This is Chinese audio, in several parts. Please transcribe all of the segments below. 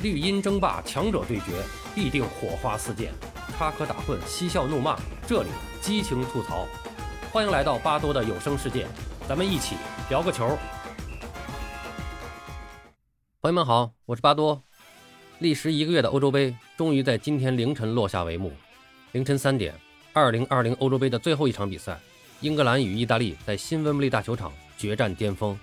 绿茵争霸，强者对决，必定火花四溅，插科打诨，嬉笑怒骂，这里激情吐槽。欢迎来到巴多的有声世界，咱们一起聊个球。朋友们好，我是巴多。历时一个月的欧洲杯终于在今天凌晨落下帷幕。凌晨三点，二零二零欧洲杯的最后一场比赛，英格兰与意大利在新温布利大球场决战巅峰。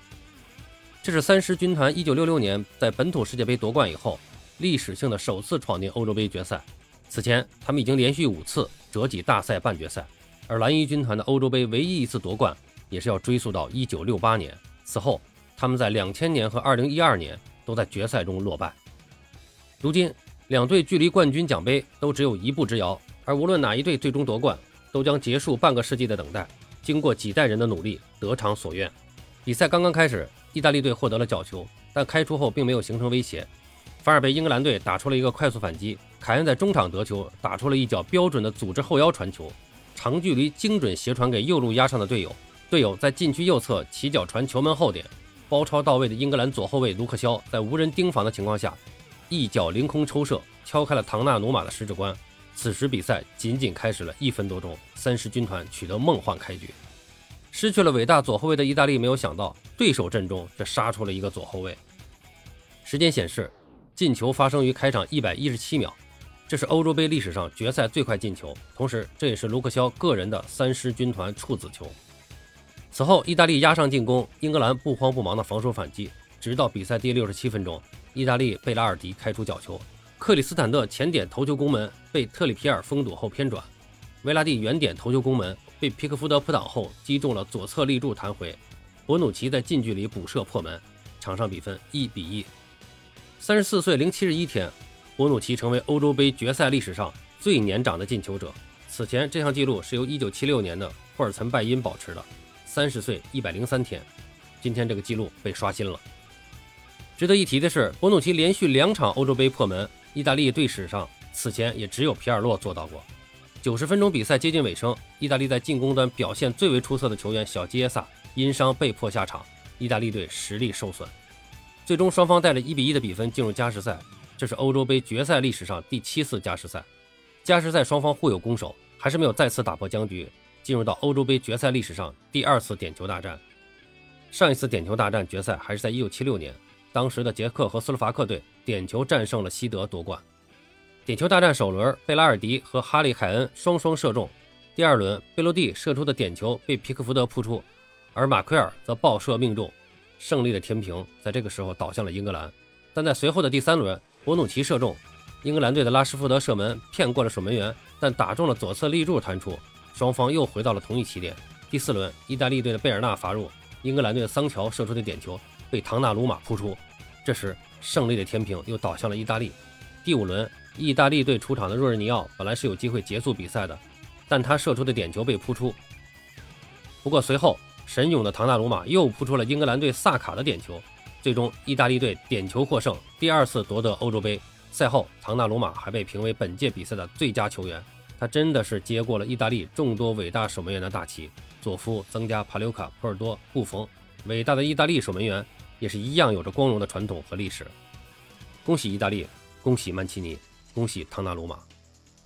这是三狮军团1966年在本土世界杯夺冠以后，历史性的首次闯进欧洲杯决赛。此前，他们已经连续五次折戟大赛半决赛。而蓝衣军团的欧洲杯唯一一次夺冠，也是要追溯到1968年。此后，他们在2000年和2012年都在决赛中落败。如今，两队距离冠军奖杯都只有一步之遥。而无论哪一队最终夺冠，都将结束半个世纪的等待，经过几代人的努力，得偿所愿。比赛刚刚开始。意大利队获得了角球，但开出后并没有形成威胁，反而被英格兰队打出了一个快速反击。凯恩在中场得球，打出了一脚标准的组织后腰传球，长距离精准斜传给右路压上的队友。队友在禁区右侧起脚传球门后点，包抄到位的英格兰左后卫卢克肖在无人盯防的情况下，一脚凌空抽射，敲开了唐纳鲁马的十指关。此时比赛仅仅开始了一分多钟，三狮军团取得梦幻开局。失去了伟大左后卫的意大利没有想到，对手阵中却杀出了一个左后卫。时间显示，进球发生于开场一百一十七秒，这是欧洲杯历史上决赛最快进球，同时这也是卢克肖个人的三狮军团处子球。此后，意大利压上进攻，英格兰不慌不忙的防守反击，直到比赛第六十七分钟，意大利贝拉尔迪开出角球，克里斯坦特前点头球攻门，被特里皮尔封堵后偏转，维拉蒂远点头球攻门。被皮克福德扑挡后击中了左侧立柱弹回，博努奇在近距离补射破门，场上比分一比一。三十四岁零七十一天，博努奇成为欧洲杯决赛历史上最年长的进球者。此前这项纪录是由一九七六年的霍尔岑拜因保持的，三十岁一百零三天。今天这个记录被刷新了。值得一提的是，博努奇连续两场欧洲杯破门，意大利队史上此前也只有皮尔洛做到过。九十分钟比赛接近尾声，意大利在进攻端表现最为出色的球员小基耶萨因伤被迫下场，意大利队实力受损。最终双方带着一比一的比分进入加时赛，这是欧洲杯决赛历史上第七次加时赛。加时赛双方互有攻守，还是没有再次打破僵局，进入到欧洲杯决赛历史上第二次点球大战。上一次点球大战决赛还是在一九七六年，当时的捷克和斯洛伐克队点球战胜了西德夺冠。点球大战首轮，贝拉尔迪和哈利凯恩双双射中。第二轮，贝洛蒂射出的点球被皮克福德扑出，而马奎尔则爆射命中。胜利的天平在这个时候倒向了英格兰。但在随后的第三轮，博努奇射中，英格兰队的拉什福德射门骗过了守门员，但打中了左侧立柱弹出，双方又回到了同一起点。第四轮，意大利队的贝尔纳罚入，英格兰队的桑乔射出的点球被唐纳鲁马扑出。这时，胜利的天平又倒向了意大利。第五轮。意大利队出场的若日尼奥本来是有机会结束比赛的，但他射出的点球被扑出。不过随后神勇的唐纳鲁马又扑出了英格兰队萨卡的点球，最终意大利队点球获胜，第二次夺得欧洲杯。赛后，唐纳鲁马还被评为本届比赛的最佳球员。他真的是接过了意大利众多伟大守门员的大旗，佐夫、增加、帕留卡、普尔多、布冯，伟大的意大利守门员也是一样有着光荣的传统和历史。恭喜意大利，恭喜曼奇尼。恭喜唐纳鲁马！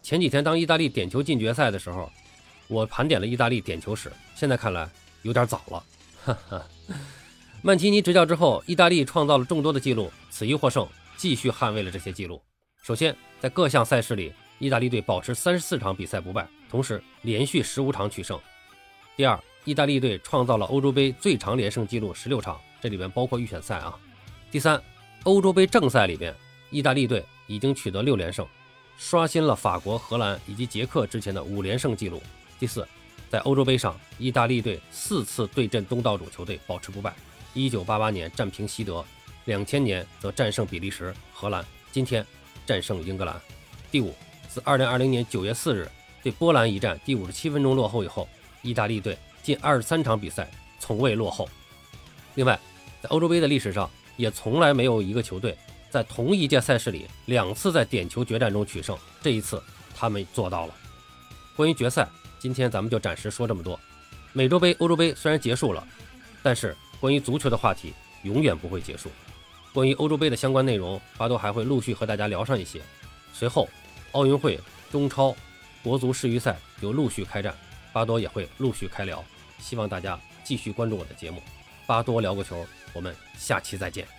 前几天当意大利点球进决赛的时候，我盘点了意大利点球史，现在看来有点早了。哈哈，曼奇尼执教之后，意大利创造了众多的记录，此役获胜，继续捍卫了这些记录。首先，在各项赛事里，意大利队保持三十四场比赛不败，同时连续十五场取胜。第二，意大利队创造了欧洲杯最长连胜纪录十六场，这里边包括预选赛啊。第三，欧洲杯正赛里边，意大利队。已经取得六连胜，刷新了法国、荷兰以及捷克之前的五连胜纪录。第四，在欧洲杯上，意大利队四次对阵东道主球队保持不败。一九八八年战平西德，两千年则战胜比利时、荷兰，今天战胜英格兰。第五，自二零二零年九月四日对波兰一战第五十七分钟落后以后，意大利队近二十三场比赛从未落后。另外，在欧洲杯的历史上，也从来没有一个球队。在同一届赛事里，两次在点球决战中取胜，这一次他们做到了。关于决赛，今天咱们就暂时说这么多。美洲杯、欧洲杯虽然结束了，但是关于足球的话题永远不会结束。关于欧洲杯的相关内容，巴多还会陆续和大家聊上一些。随后，奥运会、中超、国足世预赛又陆续开战，巴多也会陆续开聊。希望大家继续关注我的节目，巴多聊个球，我们下期再见。